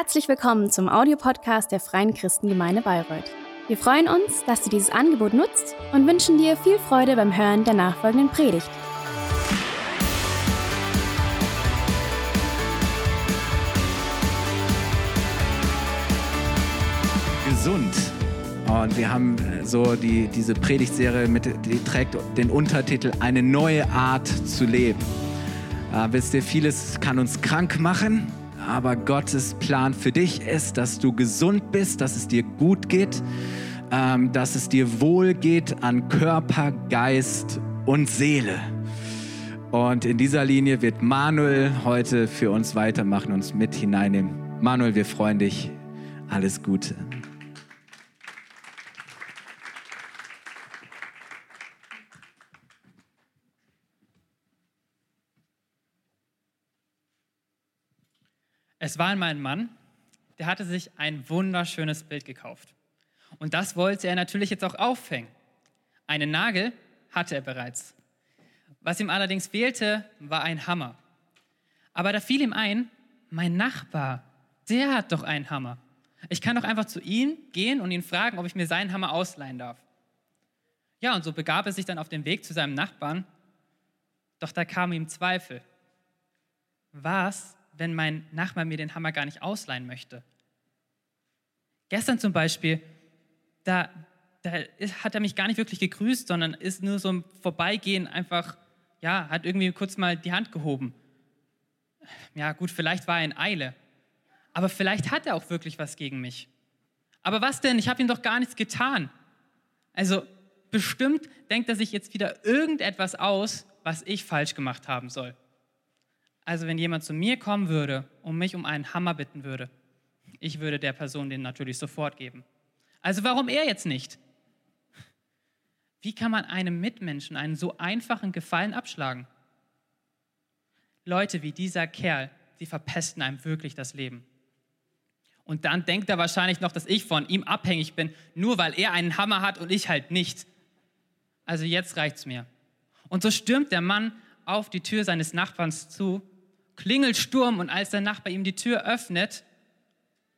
Herzlich willkommen zum Audiopodcast der Freien Christengemeinde Bayreuth. Wir freuen uns, dass du dieses Angebot nutzt und wünschen dir viel Freude beim Hören der nachfolgenden Predigt. Gesund. Und wir haben so die, diese Predigtserie, mit, die trägt den Untertitel Eine neue Art zu leben. Äh, wisst ihr, vieles kann uns krank machen, aber Gottes Plan für dich ist, dass du gesund bist, dass es dir gut geht, ähm, dass es dir wohl geht an Körper, Geist und Seele. Und in dieser Linie wird Manuel heute für uns weitermachen, uns mit hineinnehmen. Manuel, wir freuen dich. Alles Gute. Es war einmal ein Mann, der hatte sich ein wunderschönes Bild gekauft. Und das wollte er natürlich jetzt auch aufhängen. Einen Nagel hatte er bereits. Was ihm allerdings fehlte, war ein Hammer. Aber da fiel ihm ein, mein Nachbar, der hat doch einen Hammer. Ich kann doch einfach zu ihm gehen und ihn fragen, ob ich mir seinen Hammer ausleihen darf. Ja, und so begab er sich dann auf den Weg zu seinem Nachbarn. Doch da kam ihm Zweifel. Was, wenn mein Nachbar mir den Hammer gar nicht ausleihen möchte. Gestern zum Beispiel, da, da hat er mich gar nicht wirklich gegrüßt, sondern ist nur so im Vorbeigehen einfach, ja, hat irgendwie kurz mal die Hand gehoben. Ja, gut, vielleicht war er in Eile. Aber vielleicht hat er auch wirklich was gegen mich. Aber was denn? Ich habe ihm doch gar nichts getan. Also bestimmt denkt er sich jetzt wieder irgendetwas aus, was ich falsch gemacht haben soll. Also wenn jemand zu mir kommen würde und mich um einen Hammer bitten würde, ich würde der Person den natürlich sofort geben. Also warum er jetzt nicht? Wie kann man einem Mitmenschen einen so einfachen Gefallen abschlagen? Leute wie dieser Kerl, die verpesten einem wirklich das Leben. Und dann denkt er wahrscheinlich noch, dass ich von ihm abhängig bin, nur weil er einen Hammer hat und ich halt nicht. Also jetzt reicht's mir. Und so stürmt der Mann auf die Tür seines Nachbarns zu klingelt Sturm und als der Nachbar ihm die Tür öffnet,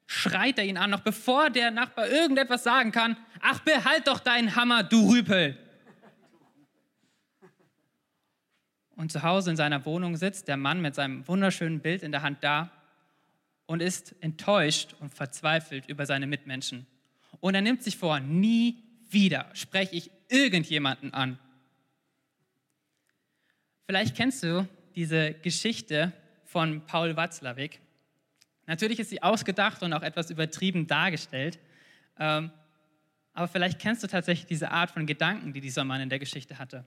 schreit er ihn an, noch bevor der Nachbar irgendetwas sagen kann, ach behalt doch deinen Hammer, du Rüpel. Und zu Hause in seiner Wohnung sitzt der Mann mit seinem wunderschönen Bild in der Hand da und ist enttäuscht und verzweifelt über seine Mitmenschen. Und er nimmt sich vor, nie wieder spreche ich irgendjemanden an. Vielleicht kennst du diese Geschichte von Paul Watzlawick. Natürlich ist sie ausgedacht und auch etwas übertrieben dargestellt, ähm, aber vielleicht kennst du tatsächlich diese Art von Gedanken, die dieser Mann in der Geschichte hatte.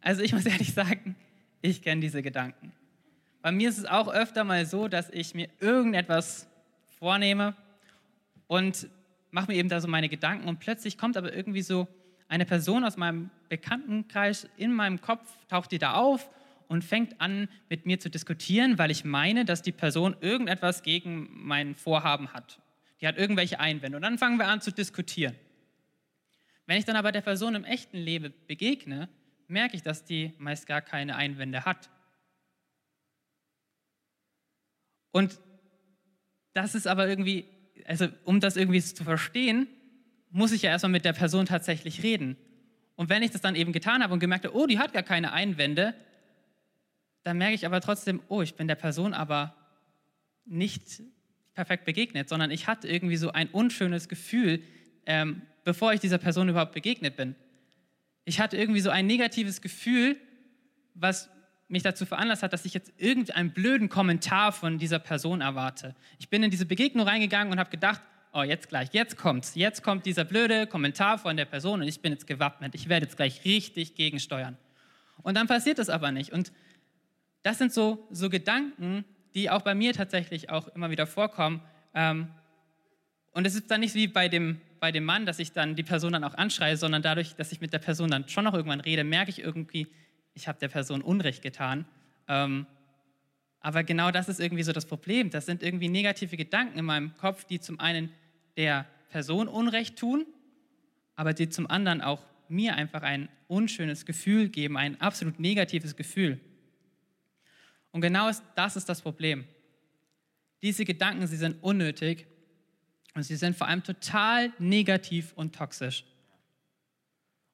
Also ich muss ehrlich sagen, ich kenne diese Gedanken. Bei mir ist es auch öfter mal so, dass ich mir irgendetwas vornehme und mache mir eben da so meine Gedanken und plötzlich kommt aber irgendwie so eine Person aus meinem Bekanntenkreis in meinem Kopf, taucht die da auf und fängt an, mit mir zu diskutieren, weil ich meine, dass die Person irgendetwas gegen mein Vorhaben hat. Die hat irgendwelche Einwände. Und dann fangen wir an zu diskutieren. Wenn ich dann aber der Person im echten Leben begegne, merke ich, dass die meist gar keine Einwände hat. Und das ist aber irgendwie, also um das irgendwie zu verstehen, muss ich ja erstmal mit der Person tatsächlich reden. Und wenn ich das dann eben getan habe und gemerkt habe, oh, die hat gar keine Einwände, dann merke ich aber trotzdem, oh, ich bin der Person aber nicht perfekt begegnet, sondern ich hatte irgendwie so ein unschönes Gefühl, ähm, bevor ich dieser Person überhaupt begegnet bin. Ich hatte irgendwie so ein negatives Gefühl, was mich dazu veranlasst hat, dass ich jetzt irgendeinen blöden Kommentar von dieser Person erwarte. Ich bin in diese Begegnung reingegangen und habe gedacht, oh, jetzt gleich, jetzt kommt's. Jetzt kommt dieser blöde Kommentar von der Person und ich bin jetzt gewappnet. Ich werde jetzt gleich richtig gegensteuern. Und dann passiert das aber nicht. Und das sind so, so Gedanken, die auch bei mir tatsächlich auch immer wieder vorkommen. Ähm, und es ist dann nicht wie bei dem, bei dem Mann, dass ich dann die Person dann auch anschreie, sondern dadurch, dass ich mit der Person dann schon noch irgendwann rede, merke ich irgendwie, ich habe der Person Unrecht getan. Ähm, aber genau das ist irgendwie so das Problem. Das sind irgendwie negative Gedanken in meinem Kopf, die zum einen der Person Unrecht tun, aber die zum anderen auch mir einfach ein unschönes Gefühl geben, ein absolut negatives Gefühl. Und genau das ist das Problem. Diese Gedanken, sie sind unnötig und sie sind vor allem total negativ und toxisch.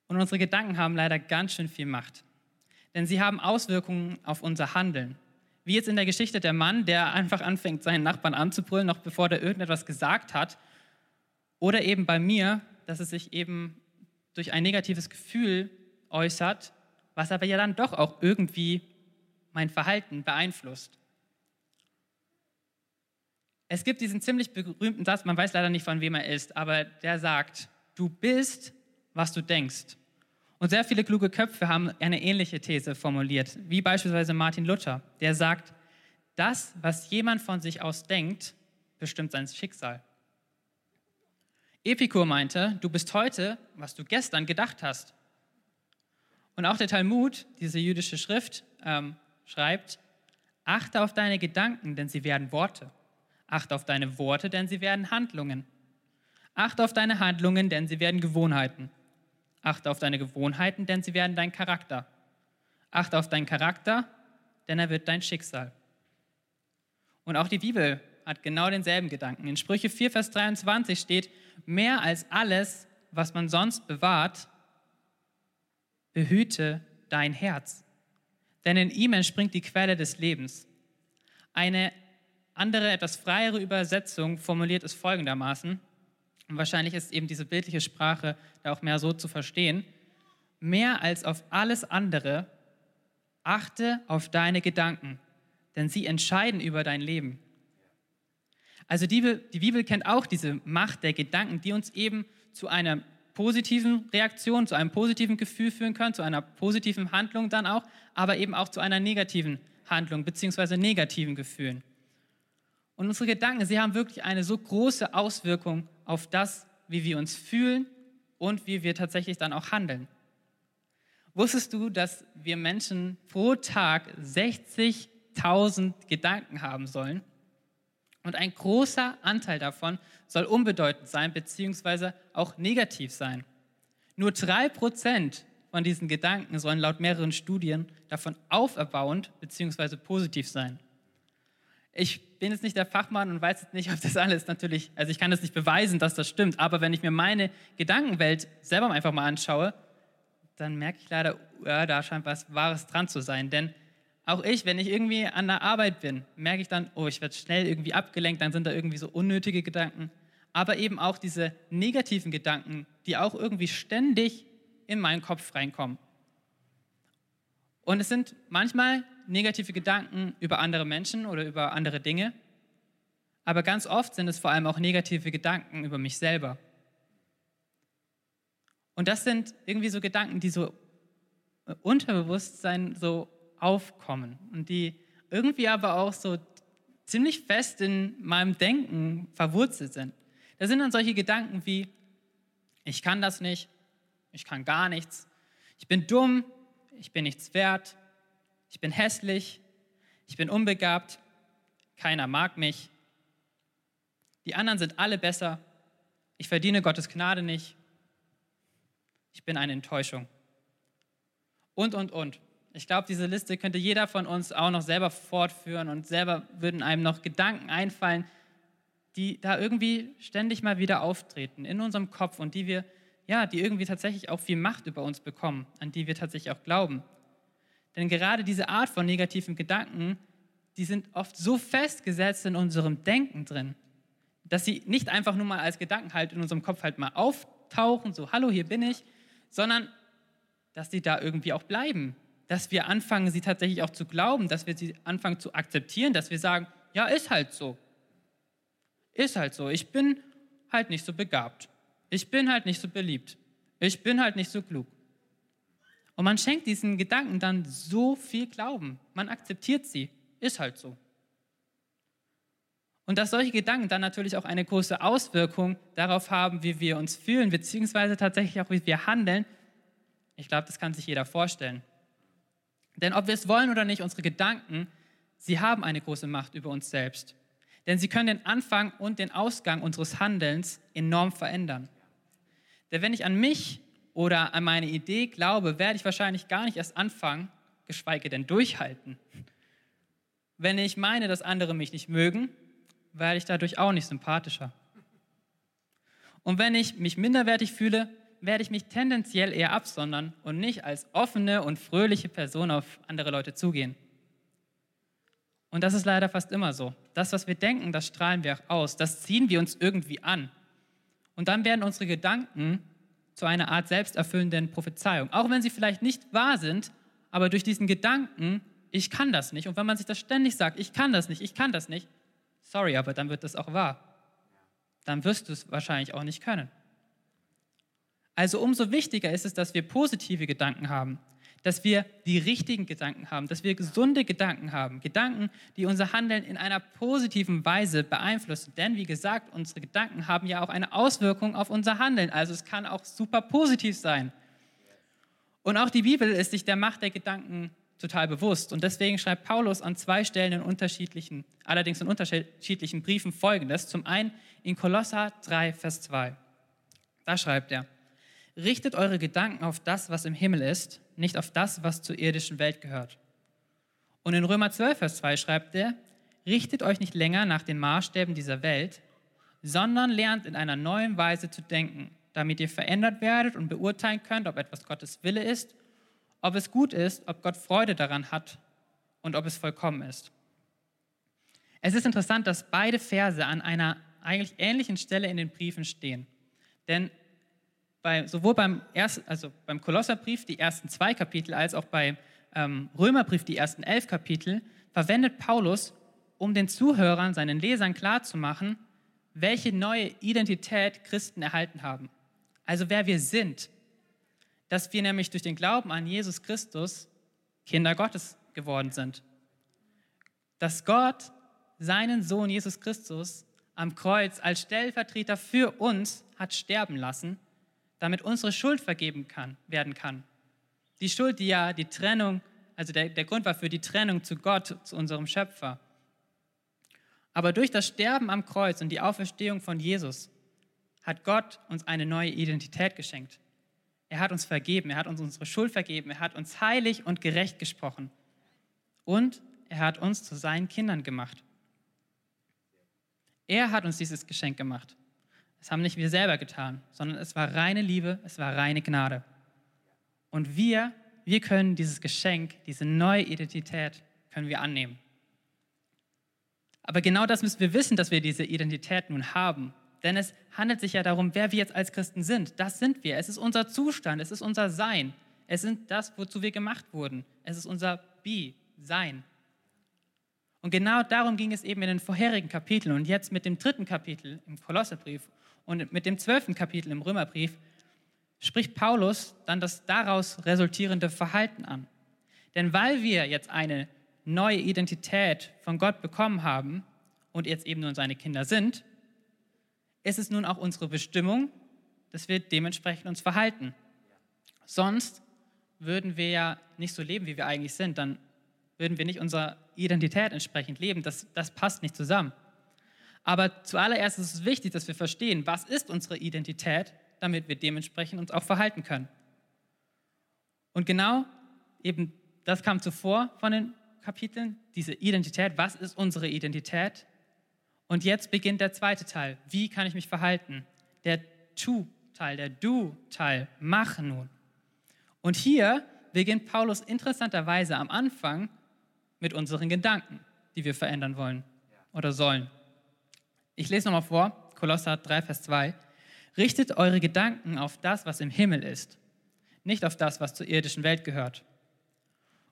Und unsere Gedanken haben leider ganz schön viel Macht. Denn sie haben Auswirkungen auf unser Handeln. Wie jetzt in der Geschichte der Mann, der einfach anfängt, seinen Nachbarn anzubrüllen, noch bevor der irgendetwas gesagt hat. Oder eben bei mir, dass es sich eben durch ein negatives Gefühl äußert, was aber ja dann doch auch irgendwie mein Verhalten beeinflusst. Es gibt diesen ziemlich berühmten Satz, man weiß leider nicht, von wem er ist, aber der sagt, du bist, was du denkst. Und sehr viele kluge Köpfe haben eine ähnliche These formuliert, wie beispielsweise Martin Luther, der sagt, das, was jemand von sich aus denkt, bestimmt sein Schicksal. Epikur meinte, du bist heute, was du gestern gedacht hast. Und auch der Talmud, diese jüdische Schrift, ähm, schreibt, achte auf deine Gedanken, denn sie werden Worte. Achte auf deine Worte, denn sie werden Handlungen. Achte auf deine Handlungen, denn sie werden Gewohnheiten. Achte auf deine Gewohnheiten, denn sie werden dein Charakter. Achte auf deinen Charakter, denn er wird dein Schicksal. Und auch die Bibel hat genau denselben Gedanken. In Sprüche 4, Vers 23 steht, mehr als alles, was man sonst bewahrt, behüte dein Herz. Denn in ihm entspringt die Quelle des Lebens. Eine andere, etwas freiere Übersetzung formuliert es folgendermaßen, und wahrscheinlich ist eben diese bildliche Sprache da auch mehr so zu verstehen. Mehr als auf alles andere achte auf deine Gedanken, denn sie entscheiden über dein Leben. Also die, die Bibel kennt auch diese Macht der Gedanken, die uns eben zu einer positiven Reaktion, zu einem positiven Gefühl führen können, zu einer positiven Handlung dann auch, aber eben auch zu einer negativen Handlung beziehungsweise negativen Gefühlen. Und unsere Gedanken, sie haben wirklich eine so große Auswirkung auf das, wie wir uns fühlen und wie wir tatsächlich dann auch handeln. Wusstest du, dass wir Menschen pro Tag 60.000 Gedanken haben sollen? Und ein großer Anteil davon soll unbedeutend sein, beziehungsweise auch negativ sein. Nur drei Prozent von diesen Gedanken sollen laut mehreren Studien davon auferbauend beziehungsweise positiv sein ich bin jetzt nicht der Fachmann und weiß jetzt nicht, ob das alles natürlich, also ich kann das nicht beweisen, dass das stimmt, aber wenn ich mir meine Gedankenwelt selber einfach mal anschaue, dann merke ich leider, ja, da scheint was Wahres dran zu sein. Denn auch ich, wenn ich irgendwie an der Arbeit bin, merke ich dann, oh, ich werde schnell irgendwie abgelenkt, dann sind da irgendwie so unnötige Gedanken. Aber eben auch diese negativen Gedanken, die auch irgendwie ständig in meinen Kopf reinkommen. Und es sind manchmal negative Gedanken über andere Menschen oder über andere Dinge, aber ganz oft sind es vor allem auch negative Gedanken über mich selber. Und das sind irgendwie so Gedanken, die so Unterbewusstsein so aufkommen und die irgendwie aber auch so ziemlich fest in meinem Denken verwurzelt sind. Da sind dann solche Gedanken wie, ich kann das nicht, ich kann gar nichts, ich bin dumm, ich bin nichts wert, ich bin hässlich, ich bin unbegabt, keiner mag mich, die anderen sind alle besser, ich verdiene Gottes Gnade nicht, ich bin eine Enttäuschung. Und, und, und. Ich glaube, diese Liste könnte jeder von uns auch noch selber fortführen und selber würden einem noch Gedanken einfallen, die da irgendwie ständig mal wieder auftreten in unserem Kopf und die wir, ja, die irgendwie tatsächlich auch viel Macht über uns bekommen, an die wir tatsächlich auch glauben. Denn gerade diese Art von negativen Gedanken, die sind oft so festgesetzt in unserem Denken drin, dass sie nicht einfach nur mal als Gedanken halt in unserem Kopf halt mal auftauchen, so, hallo, hier bin ich, sondern dass sie da irgendwie auch bleiben. Dass wir anfangen, sie tatsächlich auch zu glauben, dass wir sie anfangen zu akzeptieren, dass wir sagen, ja, ist halt so. Ist halt so. Ich bin halt nicht so begabt. Ich bin halt nicht so beliebt. Ich bin halt nicht so klug. Und man schenkt diesen Gedanken dann so viel Glauben. Man akzeptiert sie. Ist halt so. Und dass solche Gedanken dann natürlich auch eine große Auswirkung darauf haben, wie wir uns fühlen, beziehungsweise tatsächlich auch, wie wir handeln, ich glaube, das kann sich jeder vorstellen. Denn ob wir es wollen oder nicht, unsere Gedanken, sie haben eine große Macht über uns selbst. Denn sie können den Anfang und den Ausgang unseres Handelns enorm verändern. Denn wenn ich an mich oder an meine Idee glaube, werde ich wahrscheinlich gar nicht erst anfangen, geschweige denn durchhalten. Wenn ich meine, dass andere mich nicht mögen werde ich dadurch auch nicht sympathischer. Und wenn ich mich minderwertig fühle, werde ich mich tendenziell eher absondern und nicht als offene und fröhliche Person auf andere Leute zugehen. Und das ist leider fast immer so. Das, was wir denken, das strahlen wir auch aus, das ziehen wir uns irgendwie an. Und dann werden unsere Gedanken zu einer Art selbsterfüllenden Prophezeiung. Auch wenn sie vielleicht nicht wahr sind, aber durch diesen Gedanken, ich kann das nicht. Und wenn man sich das ständig sagt, ich kann das nicht, ich kann das nicht, sorry, aber dann wird das auch wahr. Dann wirst du es wahrscheinlich auch nicht können. Also umso wichtiger ist es, dass wir positive Gedanken haben, dass wir die richtigen Gedanken haben, dass wir gesunde Gedanken haben, Gedanken, die unser Handeln in einer positiven Weise beeinflussen. Denn wie gesagt, unsere Gedanken haben ja auch eine Auswirkung auf unser Handeln. Also es kann auch super positiv sein. Und auch die Bibel ist sich der Macht der Gedanken total bewusst. Und deswegen schreibt Paulus an zwei Stellen in unterschiedlichen, allerdings in unterschiedlichen Briefen folgendes. Zum einen in Kolosser 3, Vers 2. Da schreibt er, richtet eure Gedanken auf das, was im Himmel ist, nicht auf das, was zur irdischen Welt gehört. Und in Römer 12, Vers 2 schreibt er, richtet euch nicht länger nach den Maßstäben dieser Welt, sondern lernt in einer neuen Weise zu denken, damit ihr verändert werdet und beurteilen könnt, ob etwas Gottes Wille ist, ob es gut ist, ob Gott Freude daran hat und ob es vollkommen ist. Es ist interessant, dass beide Verse an einer eigentlich ähnlichen Stelle in den Briefen stehen. Denn bei, sowohl beim, ersten, also beim Kolosserbrief die ersten zwei Kapitel als auch beim ähm, Römerbrief die ersten elf Kapitel verwendet Paulus, um den Zuhörern, seinen Lesern klarzumachen, welche neue Identität Christen erhalten haben. Also wer wir sind. Dass wir nämlich durch den Glauben an Jesus Christus Kinder Gottes geworden sind. Dass Gott seinen Sohn Jesus Christus am Kreuz als Stellvertreter für uns hat sterben lassen damit unsere Schuld vergeben kann, werden kann. Die Schuld, die ja die Trennung, also der, der Grund war für die Trennung zu Gott, zu unserem Schöpfer. Aber durch das Sterben am Kreuz und die Auferstehung von Jesus hat Gott uns eine neue Identität geschenkt. Er hat uns vergeben, er hat uns unsere Schuld vergeben, er hat uns heilig und gerecht gesprochen. Und er hat uns zu seinen Kindern gemacht. Er hat uns dieses Geschenk gemacht. Das haben nicht wir selber getan, sondern es war reine Liebe, es war reine Gnade. Und wir, wir können dieses Geschenk, diese neue Identität, können wir annehmen. Aber genau das müssen wir wissen, dass wir diese Identität nun haben. Denn es handelt sich ja darum, wer wir jetzt als Christen sind. Das sind wir. Es ist unser Zustand, es ist unser Sein. Es sind das, wozu wir gemacht wurden. Es ist unser Be, Sein. Und genau darum ging es eben in den vorherigen Kapiteln. Und jetzt mit dem dritten Kapitel im Kolosserbrief und mit dem zwölften Kapitel im Römerbrief spricht Paulus dann das daraus resultierende Verhalten an. Denn weil wir jetzt eine neue Identität von Gott bekommen haben und jetzt eben nun seine Kinder sind, ist es nun auch unsere Bestimmung, dass wir dementsprechend uns verhalten. Sonst würden wir ja nicht so leben, wie wir eigentlich sind. Dann würden wir nicht unserer Identität entsprechend leben. Das, das passt nicht zusammen. Aber zuallererst ist es wichtig, dass wir verstehen, was ist unsere Identität, damit wir dementsprechend uns auch verhalten können. Und genau eben das kam zuvor von den Kapiteln, diese Identität, was ist unsere Identität? Und jetzt beginnt der zweite Teil, wie kann ich mich verhalten? Der Tu-Teil, der Du-Teil, mach nun. Und hier beginnt Paulus interessanterweise am Anfang mit unseren Gedanken, die wir verändern wollen oder sollen. Ich lese nochmal vor, Kolosser 3, Vers 2. Richtet eure Gedanken auf das, was im Himmel ist, nicht auf das, was zur irdischen Welt gehört.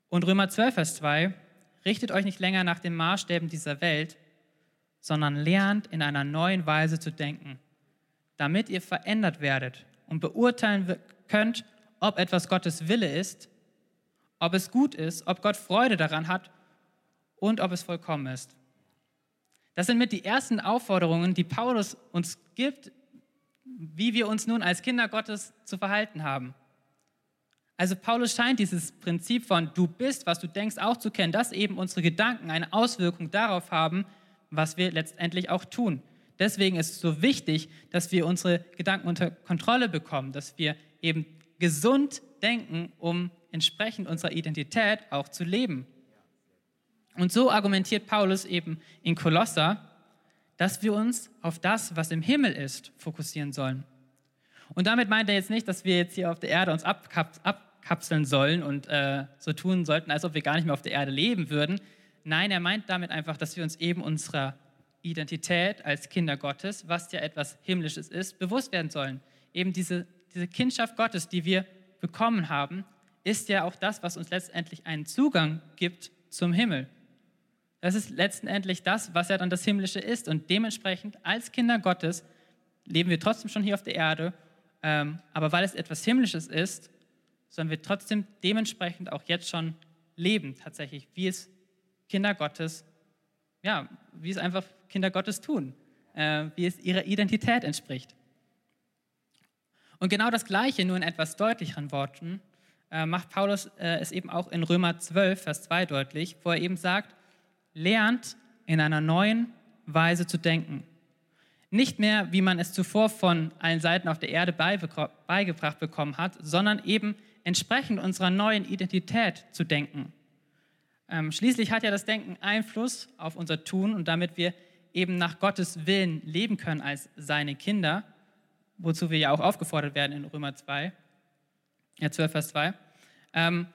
Und Römer 12, Vers 2. Richtet euch nicht länger nach den Maßstäben dieser Welt, sondern lernt in einer neuen Weise zu denken, damit ihr verändert werdet und beurteilen könnt, ob etwas Gottes Wille ist, ob es gut ist, ob Gott Freude daran hat und ob es vollkommen ist. Das sind mit die ersten Aufforderungen, die Paulus uns gibt, wie wir uns nun als Kinder Gottes zu verhalten haben. Also Paulus scheint dieses Prinzip von du bist, was du denkst, auch zu kennen, dass eben unsere Gedanken eine Auswirkung darauf haben, was wir letztendlich auch tun. Deswegen ist es so wichtig, dass wir unsere Gedanken unter Kontrolle bekommen, dass wir eben gesund denken, um entsprechend unserer Identität auch zu leben. Und so argumentiert Paulus eben in Kolosser, dass wir uns auf das, was im Himmel ist, fokussieren sollen. Und damit meint er jetzt nicht, dass wir jetzt hier auf der Erde uns abkap abkapseln sollen und äh, so tun sollten, als ob wir gar nicht mehr auf der Erde leben würden. Nein, er meint damit einfach, dass wir uns eben unserer Identität als Kinder Gottes, was ja etwas Himmlisches ist, bewusst werden sollen. Eben diese, diese Kindschaft Gottes, die wir bekommen haben, ist ja auch das, was uns letztendlich einen Zugang gibt zum Himmel. Das ist letztendlich das, was ja dann das Himmlische ist. Und dementsprechend als Kinder Gottes leben wir trotzdem schon hier auf der Erde, ähm, aber weil es etwas Himmlisches ist, sollen wir trotzdem dementsprechend auch jetzt schon leben, tatsächlich, wie es Kinder Gottes, ja, wie es einfach Kinder Gottes tun, äh, wie es ihrer Identität entspricht. Und genau das Gleiche, nur in etwas deutlicheren Worten, äh, macht Paulus äh, es eben auch in Römer 12, Vers 2 deutlich, wo er eben sagt, lernt in einer neuen Weise zu denken. Nicht mehr, wie man es zuvor von allen Seiten auf der Erde beigebracht bekommen hat, sondern eben entsprechend unserer neuen Identität zu denken. Ähm, schließlich hat ja das Denken Einfluss auf unser Tun und damit wir eben nach Gottes Willen leben können als seine Kinder, wozu wir ja auch aufgefordert werden in Römer 2, ja 12 Vers 2, ähm,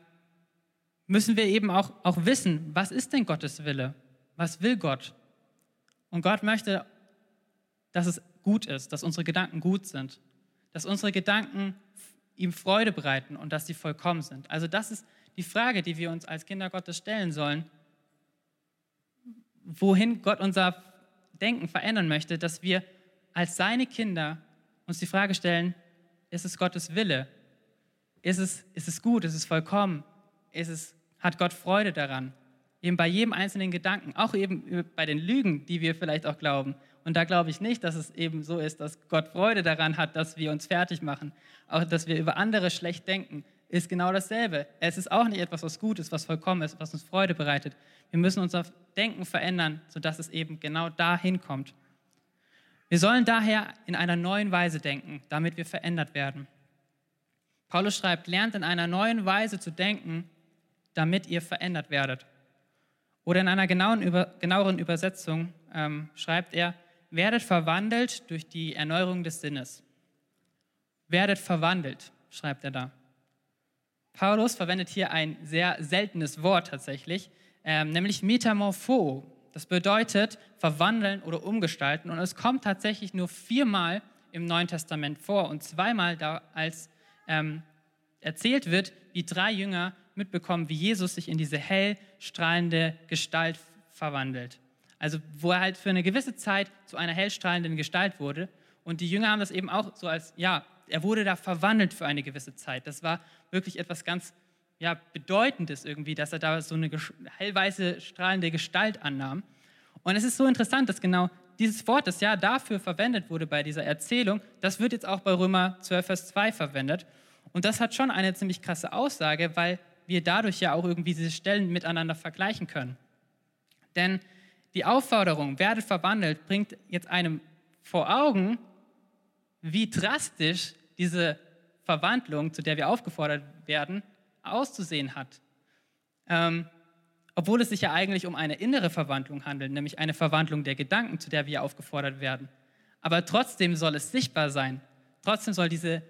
müssen wir eben auch, auch wissen, was ist denn Gottes Wille? Was will Gott? Und Gott möchte, dass es gut ist, dass unsere Gedanken gut sind, dass unsere Gedanken ihm Freude bereiten und dass sie vollkommen sind. Also das ist die Frage, die wir uns als Kinder Gottes stellen sollen, wohin Gott unser Denken verändern möchte, dass wir als seine Kinder uns die Frage stellen, ist es Gottes Wille? Ist es, ist es gut? Ist es vollkommen? Ist es hat Gott Freude daran. Eben bei jedem einzelnen Gedanken, auch eben bei den Lügen, die wir vielleicht auch glauben. Und da glaube ich nicht, dass es eben so ist, dass Gott Freude daran hat, dass wir uns fertig machen. Auch dass wir über andere schlecht denken, ist genau dasselbe. Es ist auch nicht etwas, was gut ist, was vollkommen ist, was uns Freude bereitet. Wir müssen unser Denken verändern, sodass es eben genau dahin kommt. Wir sollen daher in einer neuen Weise denken, damit wir verändert werden. Paulus schreibt, lernt in einer neuen Weise zu denken, damit ihr verändert werdet. Oder in einer genauen, über, genaueren Übersetzung ähm, schreibt er, werdet verwandelt durch die Erneuerung des Sinnes. Werdet verwandelt, schreibt er da. Paulus verwendet hier ein sehr seltenes Wort tatsächlich, ähm, nämlich Metamorpho. Das bedeutet verwandeln oder umgestalten. Und es kommt tatsächlich nur viermal im Neuen Testament vor und zweimal da, als ähm, erzählt wird, wie drei Jünger mitbekommen, wie Jesus sich in diese hell strahlende Gestalt verwandelt. Also wo er halt für eine gewisse Zeit zu einer hellstrahlenden Gestalt wurde. Und die Jünger haben das eben auch so als, ja, er wurde da verwandelt für eine gewisse Zeit. Das war wirklich etwas ganz ja, Bedeutendes irgendwie, dass er da so eine hellweiße, strahlende Gestalt annahm. Und es ist so interessant, dass genau dieses Wort, das ja dafür verwendet wurde bei dieser Erzählung, das wird jetzt auch bei Römer 12, Vers 2 verwendet. Und das hat schon eine ziemlich krasse Aussage, weil wir dadurch ja auch irgendwie diese Stellen miteinander vergleichen können. Denn die Aufforderung, werdet verwandelt, bringt jetzt einem vor Augen, wie drastisch diese Verwandlung, zu der wir aufgefordert werden, auszusehen hat. Ähm, obwohl es sich ja eigentlich um eine innere Verwandlung handelt, nämlich eine Verwandlung der Gedanken, zu der wir aufgefordert werden. Aber trotzdem soll es sichtbar sein. Trotzdem soll diese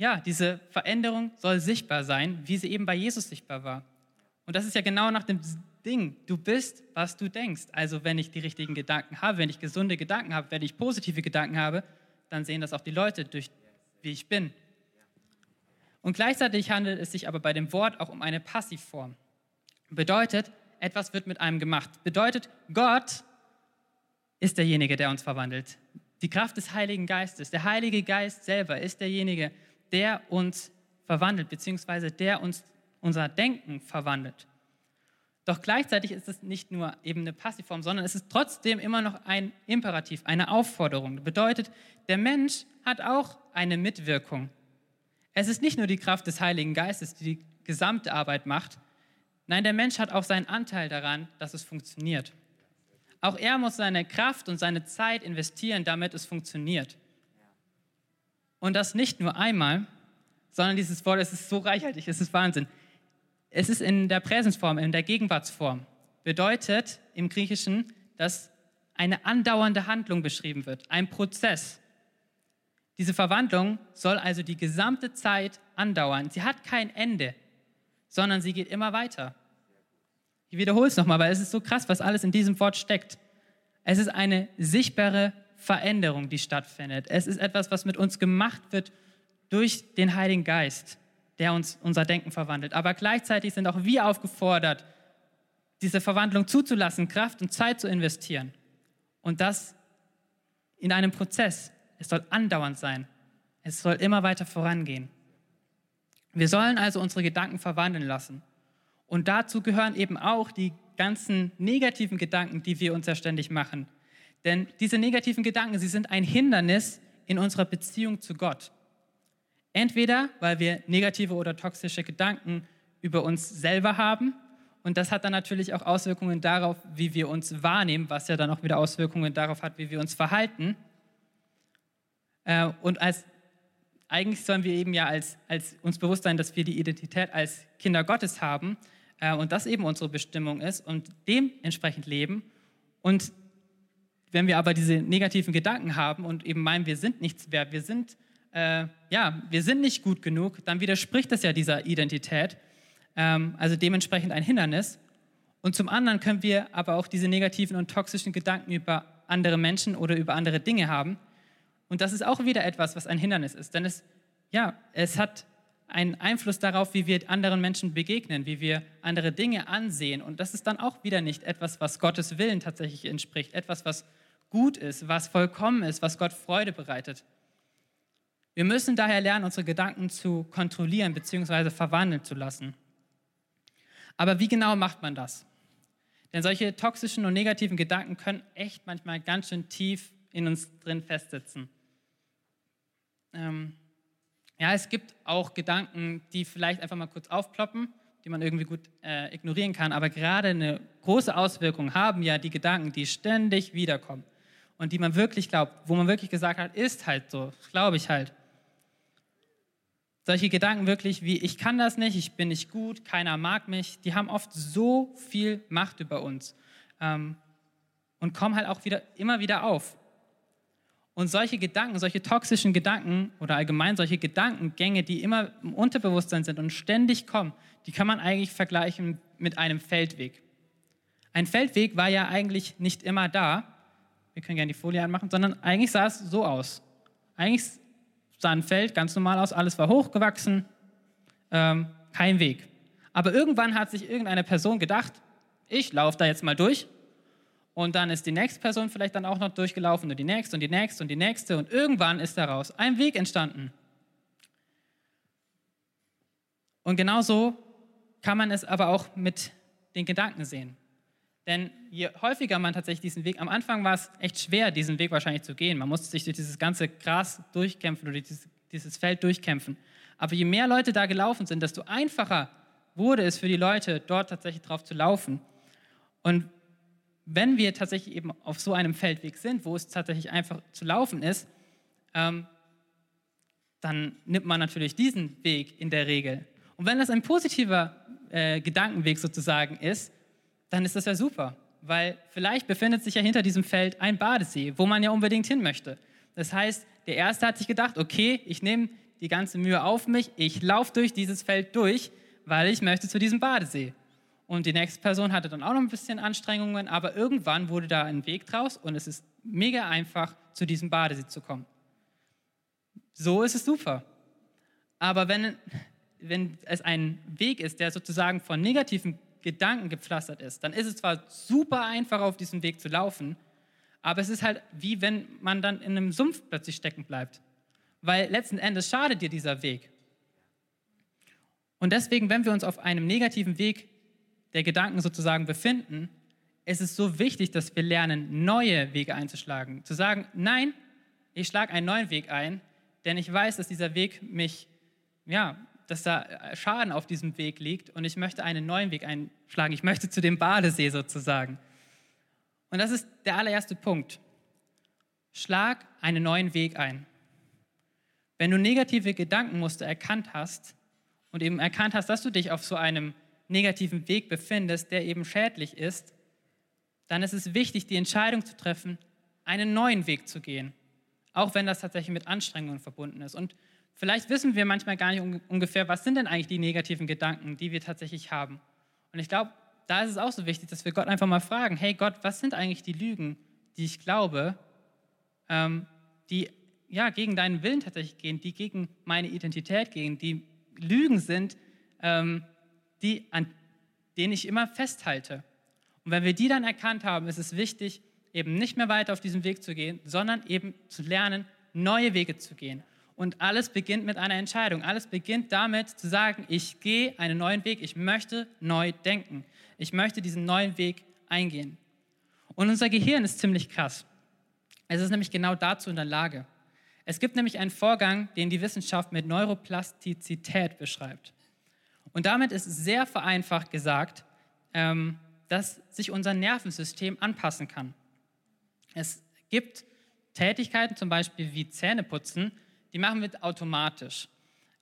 ja, diese Veränderung soll sichtbar sein, wie sie eben bei Jesus sichtbar war. Und das ist ja genau nach dem Ding, du bist, was du denkst. Also wenn ich die richtigen Gedanken habe, wenn ich gesunde Gedanken habe, wenn ich positive Gedanken habe, dann sehen das auch die Leute durch, wie ich bin. Und gleichzeitig handelt es sich aber bei dem Wort auch um eine Passivform. Bedeutet, etwas wird mit einem gemacht. Bedeutet, Gott ist derjenige, der uns verwandelt. Die Kraft des Heiligen Geistes, der Heilige Geist selber ist derjenige, der uns verwandelt, beziehungsweise der uns unser Denken verwandelt. Doch gleichzeitig ist es nicht nur eben eine Passivform, sondern es ist trotzdem immer noch ein Imperativ, eine Aufforderung. Das bedeutet, der Mensch hat auch eine Mitwirkung. Es ist nicht nur die Kraft des Heiligen Geistes, die die gesamte Arbeit macht. Nein, der Mensch hat auch seinen Anteil daran, dass es funktioniert. Auch er muss seine Kraft und seine Zeit investieren, damit es funktioniert. Und das nicht nur einmal, sondern dieses Wort, es ist so reichhaltig, es ist Wahnsinn. Es ist in der Präsensform, in der Gegenwartsform. Bedeutet im Griechischen, dass eine andauernde Handlung beschrieben wird, ein Prozess. Diese Verwandlung soll also die gesamte Zeit andauern. Sie hat kein Ende, sondern sie geht immer weiter. Ich wiederhole es nochmal, weil es ist so krass, was alles in diesem Wort steckt. Es ist eine sichtbare Veränderung, die stattfindet. Es ist etwas, was mit uns gemacht wird durch den Heiligen Geist, der uns unser Denken verwandelt. Aber gleichzeitig sind auch wir aufgefordert, diese Verwandlung zuzulassen, Kraft und Zeit zu investieren. Und das in einem Prozess. Es soll andauernd sein. Es soll immer weiter vorangehen. Wir sollen also unsere Gedanken verwandeln lassen. Und dazu gehören eben auch die ganzen negativen Gedanken, die wir uns ja ständig machen. Denn diese negativen Gedanken, sie sind ein Hindernis in unserer Beziehung zu Gott. Entweder, weil wir negative oder toxische Gedanken über uns selber haben. Und das hat dann natürlich auch Auswirkungen darauf, wie wir uns wahrnehmen, was ja dann auch wieder Auswirkungen darauf hat, wie wir uns verhalten. Äh, und als, eigentlich sollen wir eben ja als, als uns bewusst sein, dass wir die Identität als Kinder Gottes haben äh, und das eben unsere Bestimmung ist und dementsprechend leben. Und wenn wir aber diese negativen Gedanken haben und eben meinen, wir sind nichts wert, wir sind, äh, ja, wir sind nicht gut genug, dann widerspricht das ja dieser Identität. Ähm, also dementsprechend ein Hindernis. Und zum anderen können wir aber auch diese negativen und toxischen Gedanken über andere Menschen oder über andere Dinge haben. Und das ist auch wieder etwas, was ein Hindernis ist. Denn es, ja, es hat einen Einfluss darauf, wie wir anderen Menschen begegnen, wie wir andere Dinge ansehen. Und das ist dann auch wieder nicht etwas, was Gottes Willen tatsächlich entspricht. Etwas, was gut ist, was vollkommen ist, was Gott Freude bereitet. Wir müssen daher lernen, unsere Gedanken zu kontrollieren bzw. verwandeln zu lassen. Aber wie genau macht man das? Denn solche toxischen und negativen Gedanken können echt manchmal ganz schön tief in uns drin festsitzen. Ähm, ja, es gibt auch Gedanken, die vielleicht einfach mal kurz aufploppen, die man irgendwie gut äh, ignorieren kann, aber gerade eine große Auswirkung haben ja die Gedanken, die ständig wiederkommen und die man wirklich glaubt, wo man wirklich gesagt hat, ist halt so, glaube ich halt. Solche Gedanken wirklich wie, ich kann das nicht, ich bin nicht gut, keiner mag mich, die haben oft so viel Macht über uns ähm, und kommen halt auch wieder, immer wieder auf. Und solche Gedanken, solche toxischen Gedanken oder allgemein solche Gedankengänge, die immer im Unterbewusstsein sind und ständig kommen, die kann man eigentlich vergleichen mit einem Feldweg. Ein Feldweg war ja eigentlich nicht immer da, wir können gerne die Folie anmachen, sondern eigentlich sah es so aus. Eigentlich sah ein Feld ganz normal aus, alles war hochgewachsen, ähm, kein Weg. Aber irgendwann hat sich irgendeine Person gedacht, ich laufe da jetzt mal durch. Und dann ist die nächste Person vielleicht dann auch noch durchgelaufen und die nächste und die nächste und die nächste. Und irgendwann ist daraus ein Weg entstanden. Und genauso kann man es aber auch mit den Gedanken sehen. Denn je häufiger man tatsächlich diesen Weg, am Anfang war es echt schwer, diesen Weg wahrscheinlich zu gehen. Man musste sich durch dieses ganze Gras durchkämpfen oder dieses, dieses Feld durchkämpfen. Aber je mehr Leute da gelaufen sind, desto einfacher wurde es für die Leute, dort tatsächlich drauf zu laufen. Und wenn wir tatsächlich eben auf so einem Feldweg sind, wo es tatsächlich einfach zu laufen ist, ähm, dann nimmt man natürlich diesen Weg in der Regel. Und wenn das ein positiver äh, Gedankenweg sozusagen ist, dann ist das ja super, weil vielleicht befindet sich ja hinter diesem Feld ein Badesee, wo man ja unbedingt hin möchte. Das heißt, der Erste hat sich gedacht, okay, ich nehme die ganze Mühe auf mich, ich laufe durch dieses Feld durch, weil ich möchte zu diesem Badesee. Und die nächste Person hatte dann auch noch ein bisschen Anstrengungen, aber irgendwann wurde da ein Weg draus und es ist mega einfach, zu diesem Badesee zu kommen. So ist es super. Aber wenn, wenn es ein Weg ist, der sozusagen von negativen Gedanken gepflastert ist, dann ist es zwar super einfach, auf diesem Weg zu laufen, aber es ist halt wie wenn man dann in einem Sumpf plötzlich stecken bleibt. Weil letzten Endes schadet dir dieser Weg. Und deswegen, wenn wir uns auf einem negativen Weg der Gedanken sozusagen befinden, ist es so wichtig, dass wir lernen, neue Wege einzuschlagen. Zu sagen, nein, ich schlage einen neuen Weg ein, denn ich weiß, dass dieser Weg mich ja, dass da äh, Schaden auf diesem Weg liegt und ich möchte einen neuen Weg einschlagen. Ich möchte zu dem Badesee sozusagen. Und das ist der allererste Punkt. Schlag einen neuen Weg ein. Wenn du negative Gedankenmuster erkannt hast und eben erkannt hast, dass du dich auf so einem negativen Weg befindest, der eben schädlich ist, dann ist es wichtig, die Entscheidung zu treffen, einen neuen Weg zu gehen, auch wenn das tatsächlich mit Anstrengungen verbunden ist. Und vielleicht wissen wir manchmal gar nicht un ungefähr, was sind denn eigentlich die negativen Gedanken, die wir tatsächlich haben. Und ich glaube, da ist es auch so wichtig, dass wir Gott einfach mal fragen, hey Gott, was sind eigentlich die Lügen, die ich glaube, ähm, die ja, gegen deinen Willen tatsächlich gehen, die gegen meine Identität gehen, die Lügen sind, ähm, die, an denen ich immer festhalte. Und wenn wir die dann erkannt haben, ist es wichtig, eben nicht mehr weiter auf diesem Weg zu gehen, sondern eben zu lernen, neue Wege zu gehen. Und alles beginnt mit einer Entscheidung. Alles beginnt damit zu sagen, ich gehe einen neuen Weg, ich möchte neu denken. Ich möchte diesen neuen Weg eingehen. Und unser Gehirn ist ziemlich krass. Es ist nämlich genau dazu in der Lage. Es gibt nämlich einen Vorgang, den die Wissenschaft mit Neuroplastizität beschreibt. Und damit ist sehr vereinfacht gesagt, ähm, dass sich unser Nervensystem anpassen kann. Es gibt Tätigkeiten, zum Beispiel wie Zähneputzen, die machen wir automatisch.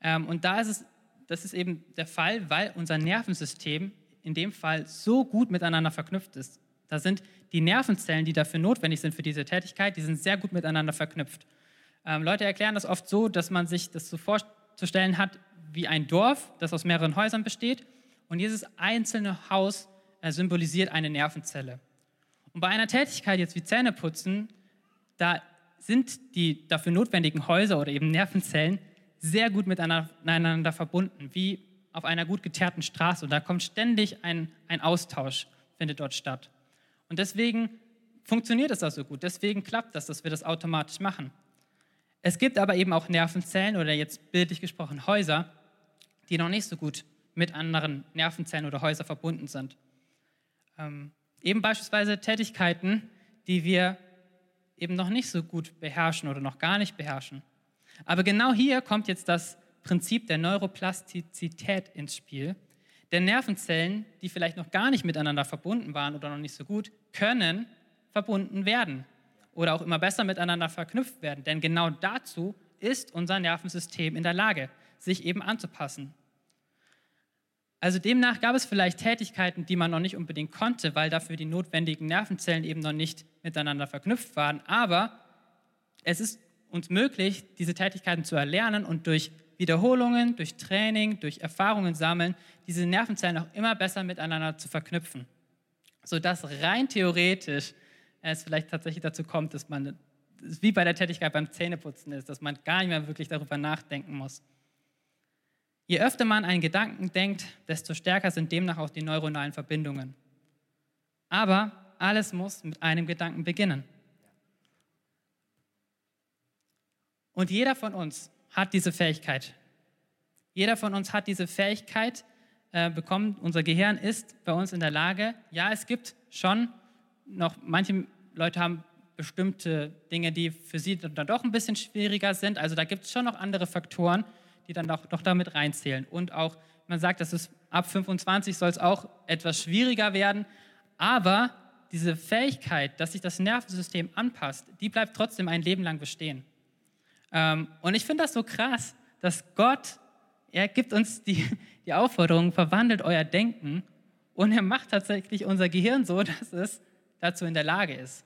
Ähm, und da ist es, das ist eben der Fall, weil unser Nervensystem in dem Fall so gut miteinander verknüpft ist. Da sind die Nervenzellen, die dafür notwendig sind für diese Tätigkeit, die sind sehr gut miteinander verknüpft. Ähm, Leute erklären das oft so, dass man sich das so vorzustellen hat wie ein Dorf, das aus mehreren Häusern besteht. Und jedes einzelne Haus äh, symbolisiert eine Nervenzelle. Und bei einer Tätigkeit jetzt wie Zähneputzen, da sind die dafür notwendigen Häuser oder eben Nervenzellen sehr gut miteinander verbunden, wie auf einer gut geteerten Straße. Und da kommt ständig ein, ein Austausch, findet dort statt. Und deswegen funktioniert es auch so gut. Deswegen klappt das, dass wir das automatisch machen. Es gibt aber eben auch Nervenzellen oder jetzt bildlich gesprochen Häuser, die noch nicht so gut mit anderen Nervenzellen oder Häusern verbunden sind. Ähm, eben beispielsweise Tätigkeiten, die wir eben noch nicht so gut beherrschen oder noch gar nicht beherrschen. Aber genau hier kommt jetzt das Prinzip der Neuroplastizität ins Spiel. Denn Nervenzellen, die vielleicht noch gar nicht miteinander verbunden waren oder noch nicht so gut, können verbunden werden oder auch immer besser miteinander verknüpft werden. Denn genau dazu ist unser Nervensystem in der Lage, sich eben anzupassen. Also demnach gab es vielleicht Tätigkeiten, die man noch nicht unbedingt konnte, weil dafür die notwendigen Nervenzellen eben noch nicht miteinander verknüpft waren. Aber es ist uns möglich, diese Tätigkeiten zu erlernen und durch Wiederholungen, durch Training, durch Erfahrungen sammeln, diese Nervenzellen auch immer besser miteinander zu verknüpfen. Sodass rein theoretisch es vielleicht tatsächlich dazu kommt, dass man, wie bei der Tätigkeit beim Zähneputzen ist, dass man gar nicht mehr wirklich darüber nachdenken muss. Je öfter man einen Gedanken denkt, desto stärker sind demnach auch die neuronalen Verbindungen. Aber alles muss mit einem Gedanken beginnen. Und jeder von uns hat diese Fähigkeit. Jeder von uns hat diese Fähigkeit äh, bekommen. Unser Gehirn ist bei uns in der Lage, ja, es gibt schon noch, manche Leute haben bestimmte Dinge, die für sie dann doch ein bisschen schwieriger sind. Also da gibt es schon noch andere Faktoren, die dann doch, doch damit reinzählen. Und auch, man sagt, dass es ab 25 soll es auch etwas schwieriger werden. Aber diese Fähigkeit, dass sich das Nervensystem anpasst, die bleibt trotzdem ein Leben lang bestehen. Ähm, und ich finde das so krass, dass Gott, er gibt uns die, die Aufforderung, verwandelt euer Denken und er macht tatsächlich unser Gehirn so, dass es dazu in der Lage ist.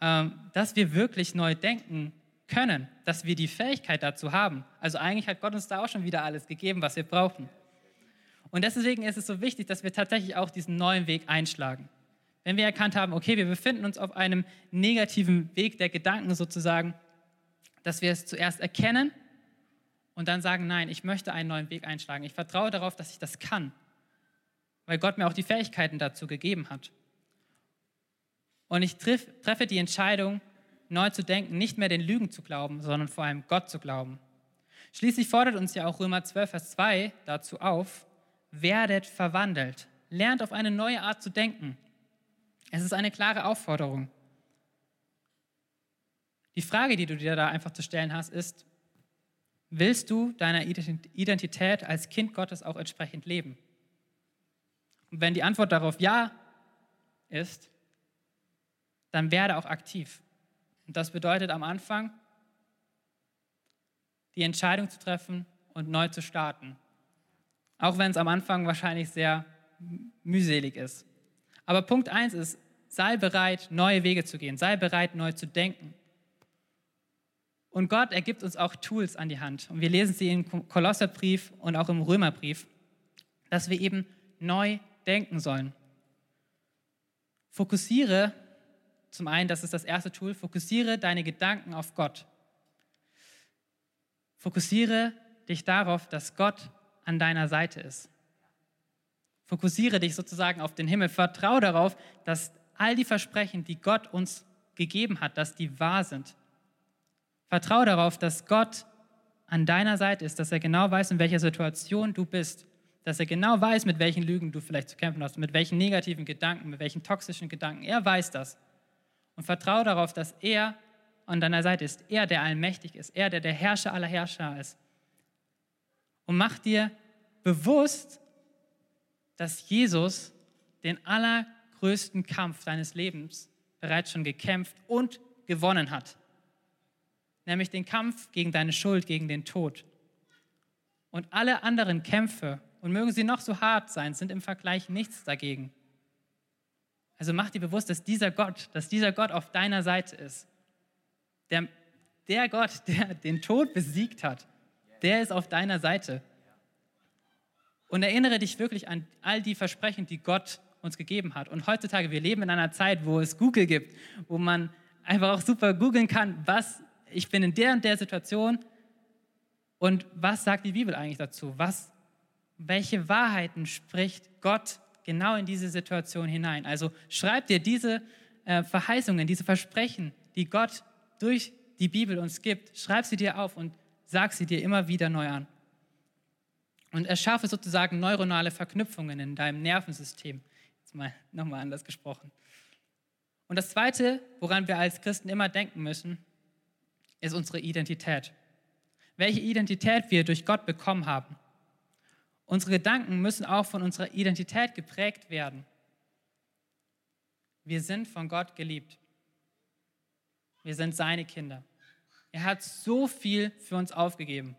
Ähm, dass wir wirklich neu denken können, dass wir die Fähigkeit dazu haben. Also eigentlich hat Gott uns da auch schon wieder alles gegeben, was wir brauchen. Und deswegen ist es so wichtig, dass wir tatsächlich auch diesen neuen Weg einschlagen. Wenn wir erkannt haben, okay, wir befinden uns auf einem negativen Weg der Gedanken sozusagen, dass wir es zuerst erkennen und dann sagen, nein, ich möchte einen neuen Weg einschlagen. Ich vertraue darauf, dass ich das kann, weil Gott mir auch die Fähigkeiten dazu gegeben hat. Und ich treffe die Entscheidung, neu zu denken, nicht mehr den Lügen zu glauben, sondern vor allem Gott zu glauben. Schließlich fordert uns ja auch Römer 12, Vers 2 dazu auf, werdet verwandelt, lernt auf eine neue Art zu denken. Es ist eine klare Aufforderung. Die Frage, die du dir da einfach zu stellen hast, ist, willst du deiner Identität als Kind Gottes auch entsprechend leben? Und wenn die Antwort darauf ja ist, dann werde auch aktiv. Und das bedeutet am Anfang, die Entscheidung zu treffen und neu zu starten. Auch wenn es am Anfang wahrscheinlich sehr mühselig ist. Aber Punkt 1 ist, Sei bereit, neue Wege zu gehen. Sei bereit, neu zu denken. Und Gott, er gibt uns auch Tools an die Hand. Und wir lesen sie im Kolosserbrief und auch im Römerbrief, dass wir eben neu denken sollen. Fokussiere, zum einen, das ist das erste Tool, fokussiere deine Gedanken auf Gott. Fokussiere dich darauf, dass Gott an deiner Seite ist. Fokussiere dich sozusagen auf den Himmel. Vertraue darauf, dass all die Versprechen, die Gott uns gegeben hat, dass die wahr sind. Vertraue darauf, dass Gott an deiner Seite ist, dass er genau weiß, in welcher Situation du bist, dass er genau weiß, mit welchen Lügen du vielleicht zu kämpfen hast, mit welchen negativen Gedanken, mit welchen toxischen Gedanken. Er weiß das. Und vertraue darauf, dass er an deiner Seite ist, er, der allmächtig ist, er, der der Herrscher aller Herrscher ist. Und mach dir bewusst, dass Jesus den allergrößten Kampf deines Lebens bereits schon gekämpft und gewonnen hat nämlich den Kampf gegen deine Schuld, gegen den Tod. Und alle anderen Kämpfe, und mögen sie noch so hart sein, sind im Vergleich nichts dagegen. Also mach dir bewusst, dass dieser Gott, dass dieser Gott auf deiner Seite ist. Der, der Gott, der den Tod besiegt hat, der ist auf deiner Seite. Und erinnere dich wirklich an all die Versprechen, die Gott uns gegeben hat. Und heutzutage, wir leben in einer Zeit, wo es Google gibt, wo man einfach auch super googeln kann, was ich bin in der und der Situation und was sagt die Bibel eigentlich dazu? Was, welche Wahrheiten spricht Gott genau in diese Situation hinein? Also schreib dir diese äh, Verheißungen, diese Versprechen, die Gott durch die Bibel uns gibt, schreib sie dir auf und sag sie dir immer wieder neu an. Und erschaffe sozusagen neuronale Verknüpfungen in deinem Nervensystem. Jetzt mal nochmal anders gesprochen. Und das Zweite, woran wir als Christen immer denken müssen, ist unsere Identität. Welche Identität wir durch Gott bekommen haben. Unsere Gedanken müssen auch von unserer Identität geprägt werden. Wir sind von Gott geliebt. Wir sind seine Kinder. Er hat so viel für uns aufgegeben.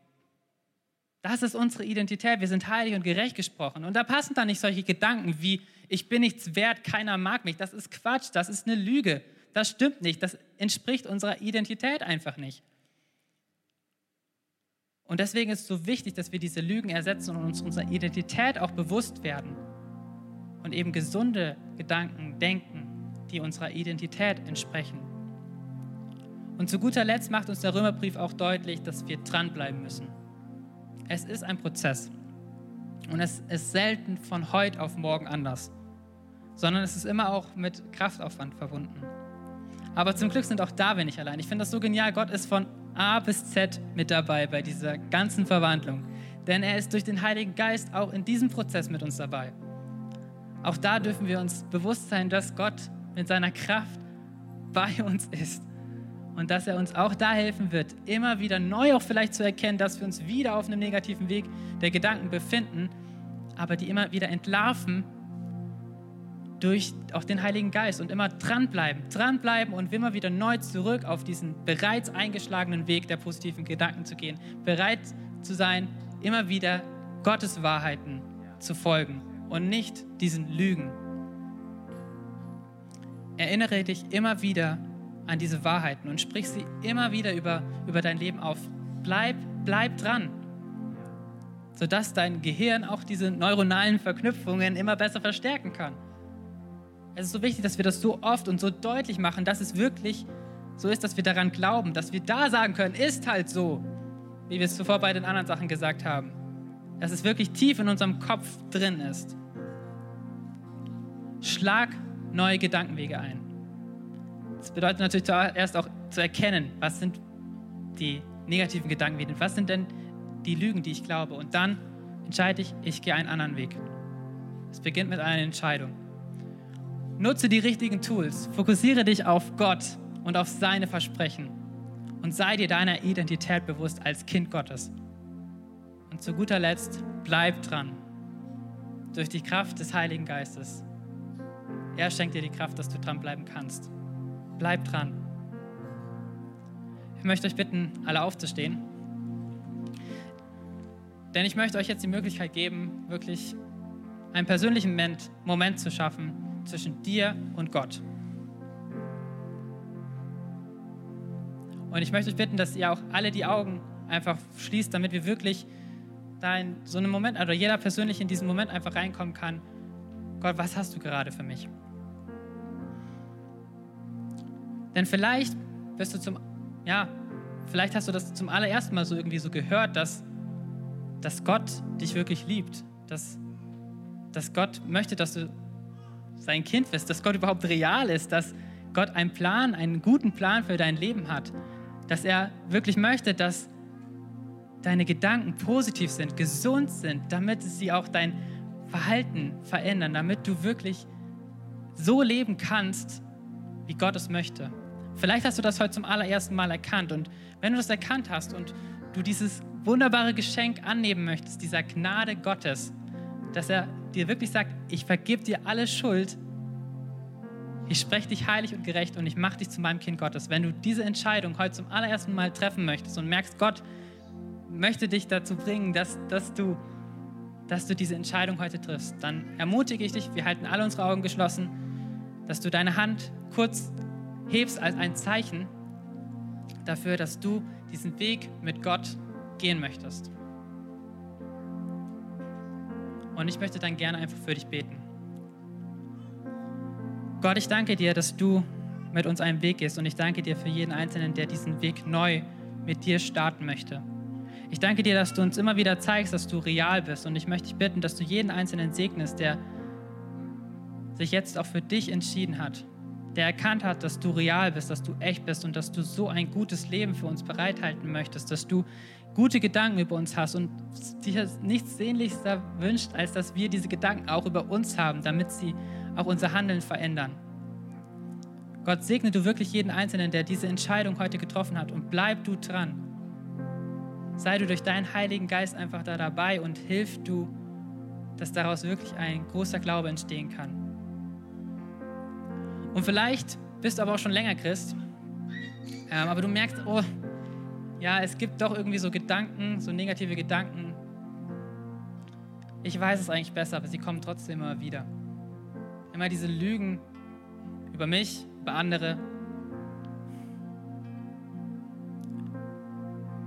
Das ist unsere Identität. Wir sind heilig und gerecht gesprochen. Und da passen dann nicht solche Gedanken wie, ich bin nichts wert, keiner mag mich. Das ist Quatsch, das ist eine Lüge das stimmt nicht, das entspricht unserer Identität einfach nicht. Und deswegen ist es so wichtig, dass wir diese Lügen ersetzen und uns unserer Identität auch bewusst werden und eben gesunde Gedanken denken, die unserer Identität entsprechen. Und zu guter Letzt macht uns der Römerbrief auch deutlich, dass wir dranbleiben müssen. Es ist ein Prozess und es ist selten von heute auf morgen anders, sondern es ist immer auch mit Kraftaufwand verbunden. Aber zum Glück sind auch da wir nicht allein. Ich finde das so genial. Gott ist von A bis Z mit dabei bei dieser ganzen Verwandlung. Denn er ist durch den Heiligen Geist auch in diesem Prozess mit uns dabei. Auch da dürfen wir uns bewusst sein, dass Gott mit seiner Kraft bei uns ist. Und dass er uns auch da helfen wird, immer wieder neu auch vielleicht zu erkennen, dass wir uns wieder auf einem negativen Weg der Gedanken befinden, aber die immer wieder entlarven durch auch den Heiligen Geist und immer dranbleiben, dranbleiben und immer wieder neu zurück auf diesen bereits eingeschlagenen Weg der positiven Gedanken zu gehen, bereit zu sein, immer wieder Gottes Wahrheiten zu folgen und nicht diesen Lügen. Erinnere dich immer wieder an diese Wahrheiten und sprich sie immer wieder über, über dein Leben auf. Bleib, bleib dran, sodass dein Gehirn auch diese neuronalen Verknüpfungen immer besser verstärken kann. Es ist so wichtig, dass wir das so oft und so deutlich machen, dass es wirklich so ist, dass wir daran glauben, dass wir da sagen können, ist halt so, wie wir es zuvor bei den anderen Sachen gesagt haben. Dass es wirklich tief in unserem Kopf drin ist. Schlag neue Gedankenwege ein. Das bedeutet natürlich zuerst auch zu erkennen, was sind die negativen Gedankenwege, was sind denn die Lügen, die ich glaube. Und dann entscheide ich, ich gehe einen anderen Weg. Es beginnt mit einer Entscheidung. Nutze die richtigen Tools. Fokussiere dich auf Gott und auf seine Versprechen. Und sei dir deiner Identität bewusst als Kind Gottes. Und zu guter Letzt, bleib dran. Durch die Kraft des Heiligen Geistes. Er schenkt dir die Kraft, dass du dranbleiben kannst. Bleib dran. Ich möchte euch bitten, alle aufzustehen. Denn ich möchte euch jetzt die Möglichkeit geben, wirklich einen persönlichen Moment, zu schaffen, zwischen dir und Gott. Und ich möchte euch bitten, dass ihr auch alle die Augen einfach schließt, damit wir wirklich da in so einem Moment, oder jeder persönlich in diesen Moment einfach reinkommen kann. Gott, was hast du gerade für mich? Denn vielleicht bist du zum, ja, vielleicht hast du das zum allerersten Mal so irgendwie so gehört, dass, dass Gott dich wirklich liebt, dass, dass Gott möchte, dass du sein Kind bist, dass Gott überhaupt real ist, dass Gott einen Plan, einen guten Plan für dein Leben hat, dass er wirklich möchte, dass deine Gedanken positiv sind, gesund sind, damit sie auch dein Verhalten verändern, damit du wirklich so leben kannst, wie Gott es möchte. Vielleicht hast du das heute zum allerersten Mal erkannt und wenn du das erkannt hast und du dieses wunderbare Geschenk annehmen möchtest, dieser Gnade Gottes, dass er dir wirklich sagt, ich vergib dir alle Schuld, ich spreche dich heilig und gerecht und ich mache dich zu meinem Kind Gottes. Wenn du diese Entscheidung heute zum allerersten Mal treffen möchtest und merkst, Gott möchte dich dazu bringen, dass, dass, du, dass du diese Entscheidung heute triffst, dann ermutige ich dich, wir halten alle unsere Augen geschlossen, dass du deine Hand kurz hebst als ein Zeichen dafür, dass du diesen Weg mit Gott gehen möchtest. Und ich möchte dann gerne einfach für dich beten. Gott, ich danke dir, dass du mit uns einen Weg gehst und ich danke dir für jeden Einzelnen, der diesen Weg neu mit dir starten möchte. Ich danke dir, dass du uns immer wieder zeigst, dass du real bist und ich möchte dich bitten, dass du jeden Einzelnen segnest, der sich jetzt auch für dich entschieden hat, der erkannt hat, dass du real bist, dass du echt bist und dass du so ein gutes Leben für uns bereithalten möchtest, dass du gute Gedanken über uns hast und dir nichts sehnlichster wünscht, als dass wir diese Gedanken auch über uns haben, damit sie auch unser Handeln verändern. Gott segne du wirklich jeden Einzelnen, der diese Entscheidung heute getroffen hat und bleib du dran. Sei du durch deinen Heiligen Geist einfach da dabei und hilf du, dass daraus wirklich ein großer Glaube entstehen kann. Und vielleicht bist du aber auch schon länger Christ, ähm, aber du merkst, oh, ja, es gibt doch irgendwie so Gedanken, so negative Gedanken. Ich weiß es eigentlich besser, aber sie kommen trotzdem immer wieder. Immer diese Lügen über mich, über andere.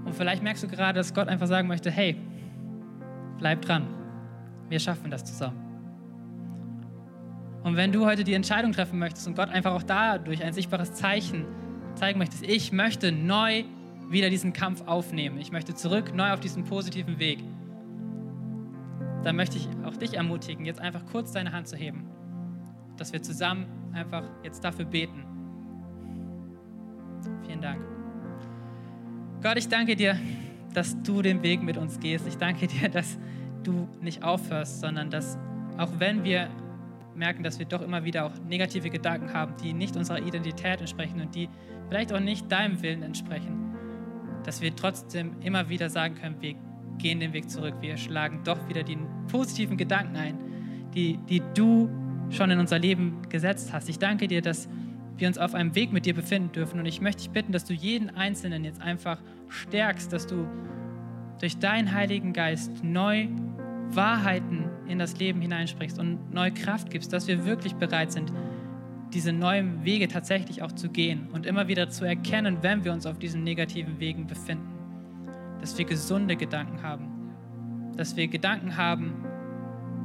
Und vielleicht merkst du gerade, dass Gott einfach sagen möchte, hey, bleib dran. Wir schaffen das zusammen. Und wenn du heute die Entscheidung treffen möchtest und Gott einfach auch dadurch ein sichtbares Zeichen zeigen möchtest, ich möchte neu wieder diesen Kampf aufnehmen. Ich möchte zurück, neu auf diesen positiven Weg. Dann möchte ich auch dich ermutigen, jetzt einfach kurz deine Hand zu heben, dass wir zusammen einfach jetzt dafür beten. Vielen Dank. Gott, ich danke dir, dass du den Weg mit uns gehst. Ich danke dir, dass du nicht aufhörst, sondern dass auch wenn wir merken, dass wir doch immer wieder auch negative Gedanken haben, die nicht unserer Identität entsprechen und die vielleicht auch nicht deinem Willen entsprechen, dass wir trotzdem immer wieder sagen können, wir gehen den Weg zurück, wir schlagen doch wieder die positiven Gedanken ein, die, die du schon in unser Leben gesetzt hast. Ich danke dir, dass wir uns auf einem Weg mit dir befinden dürfen und ich möchte dich bitten, dass du jeden Einzelnen jetzt einfach stärkst, dass du durch deinen Heiligen Geist neu Wahrheiten in das Leben hineinsprichst und neue Kraft gibst, dass wir wirklich bereit sind, diese neuen Wege tatsächlich auch zu gehen und immer wieder zu erkennen, wenn wir uns auf diesen negativen Wegen befinden. Dass wir gesunde Gedanken haben. Dass wir Gedanken haben,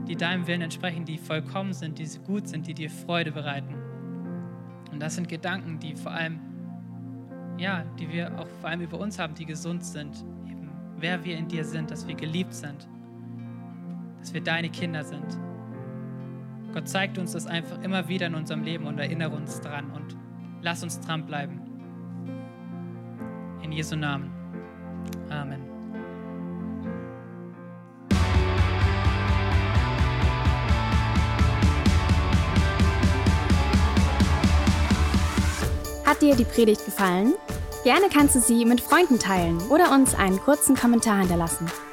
die deinem Willen entsprechen, die vollkommen sind, die gut sind, die dir Freude bereiten. Und das sind Gedanken, die vor allem, ja, die wir auch vor allem über uns haben, die gesund sind. Eben, wer wir in dir sind, dass wir geliebt sind, dass wir deine Kinder sind Gott zeigt uns das einfach immer wieder in unserem Leben und erinnere uns dran und lass uns dranbleiben. In Jesu Namen. Amen. Hat dir die Predigt gefallen? Gerne kannst du sie mit Freunden teilen oder uns einen kurzen Kommentar hinterlassen.